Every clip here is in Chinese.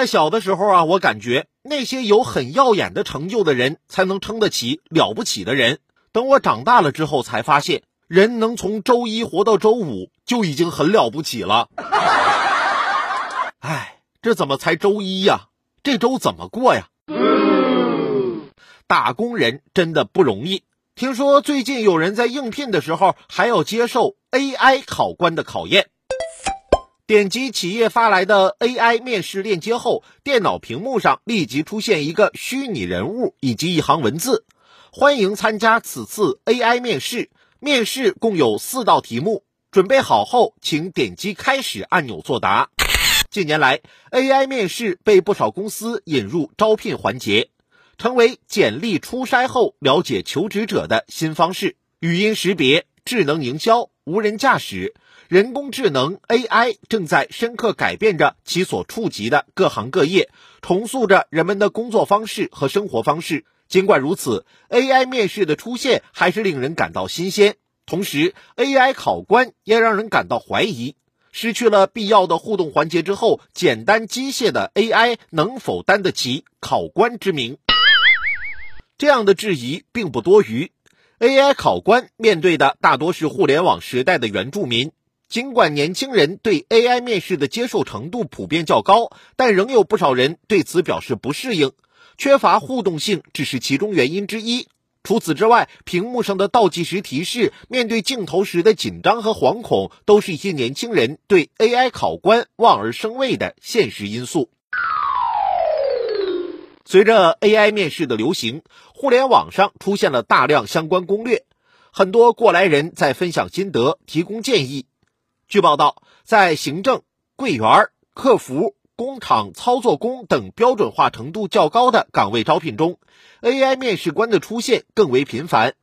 在小的时候啊，我感觉那些有很耀眼的成就的人才能称得起了不起的人。等我长大了之后，才发现人能从周一活到周五就已经很了不起了。哎，这怎么才周一呀？这周怎么过呀？打工人真的不容易。听说最近有人在应聘的时候还要接受 AI 考官的考验。点击企业发来的 AI 面试链接后，电脑屏幕上立即出现一个虚拟人物以及一行文字：“欢迎参加此次 AI 面试。面试共有四道题目，准备好后请点击开始按钮作答。”近年来，AI 面试被不少公司引入招聘环节，成为简历初筛后了解求职者的新方式。语音识别、智能营销、无人驾驶。人工智能 AI 正在深刻改变着其所触及的各行各业，重塑着人们的工作方式和生活方式。尽管如此，AI 面试的出现还是令人感到新鲜。同时，AI 考官也让人感到怀疑。失去了必要的互动环节之后，简单机械的 AI 能否担得起考官之名？这样的质疑并不多余。AI 考官面对的大多是互联网时代的原住民。尽管年轻人对 AI 面试的接受程度普遍较高，但仍有不少人对此表示不适应。缺乏互动性只是其中原因之一。除此之外，屏幕上的倒计时提示、面对镜头时的紧张和惶恐，都是一些年轻人对 AI 考官望而生畏的现实因素。随着 AI 面试的流行，互联网上出现了大量相关攻略，很多过来人在分享心得、提供建议。据报道，在行政、柜员、客服、工厂操作工等标准化程度较高的岗位招聘中，AI 面试官的出现更为频繁。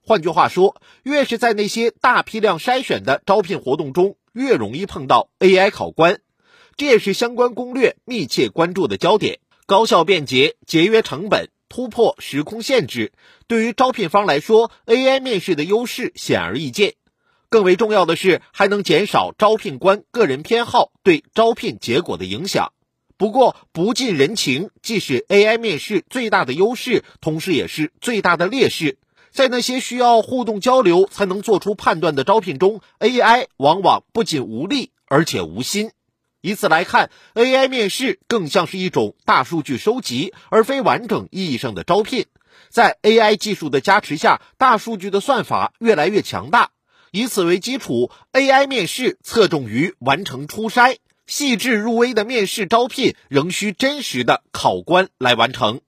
换句话说，越是在那些大批量筛选的招聘活动中，越容易碰到 AI 考官。这也是相关攻略密切关注的焦点。高效便捷、节约成本、突破时空限制，对于招聘方来说，AI 面试的优势显而易见。更为重要的是，还能减少招聘官个人偏好对招聘结果的影响。不过，不近人情既是 AI 面试最大的优势，同时也是最大的劣势。在那些需要互动交流才能做出判断的招聘中，AI 往往不仅无力，而且无心。以此来看，AI 面试更像是一种大数据收集，而非完整意义上的招聘。在 AI 技术的加持下，大数据的算法越来越强大。以此为基础，AI 面试侧重于完成初筛，细致入微的面试招聘仍需真实的考官来完成。